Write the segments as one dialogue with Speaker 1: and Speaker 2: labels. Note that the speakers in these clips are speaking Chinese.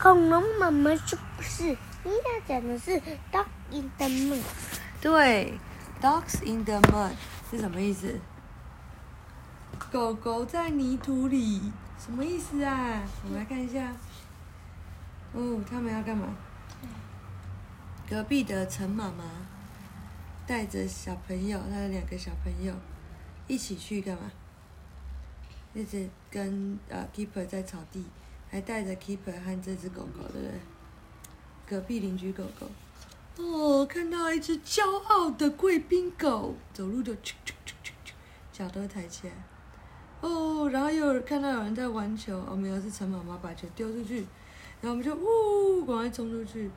Speaker 1: 恐龙妈妈是不是？你要讲的是 dog in the moon。
Speaker 2: 对，dogs in the mud 是什么意思？狗狗在泥土里，什么意思啊？我们来看一下。哦，他们要干嘛？隔壁的陈妈妈带着小朋友，她的两个小朋友一起去干嘛？一直跟呃 keeper 在草地，还带着 keeper 和这只狗狗，对不对？隔壁邻居狗狗。哦，看到一只骄傲的贵宾狗，走路就啾啾啾啾啾，脚都抬起来。哦，然后又有看到有人在玩球，我们又，是陈妈妈把球丢出去，然后我们就呜，赶快冲出去。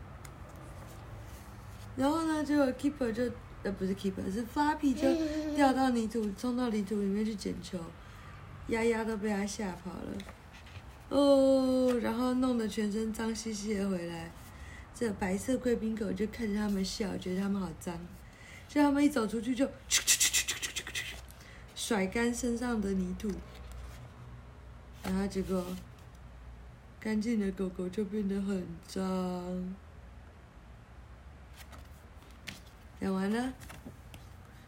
Speaker 2: 然后呢，结果 keeper 就呃不是 keeper，是 Flappy 就掉到泥土，冲到泥土里面去捡球，丫丫都被他吓跑了。哦，然后弄得全身脏兮兮的回来。这白色贵宾狗就看着他们笑，觉得他们好脏，就他们一走出去就甩干身上的泥土，然后结果干净的狗狗就变得很脏。讲完了，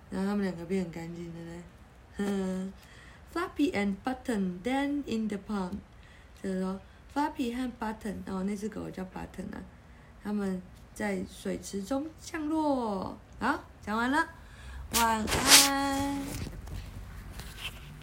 Speaker 2: 然后他们两个变很干净的嘞。哼，Flappy and Button then in the pond，就是说 Flappy 和 Button，哦，那只狗叫 Button 啊。他们在水池中降落。好，讲完了，晚安。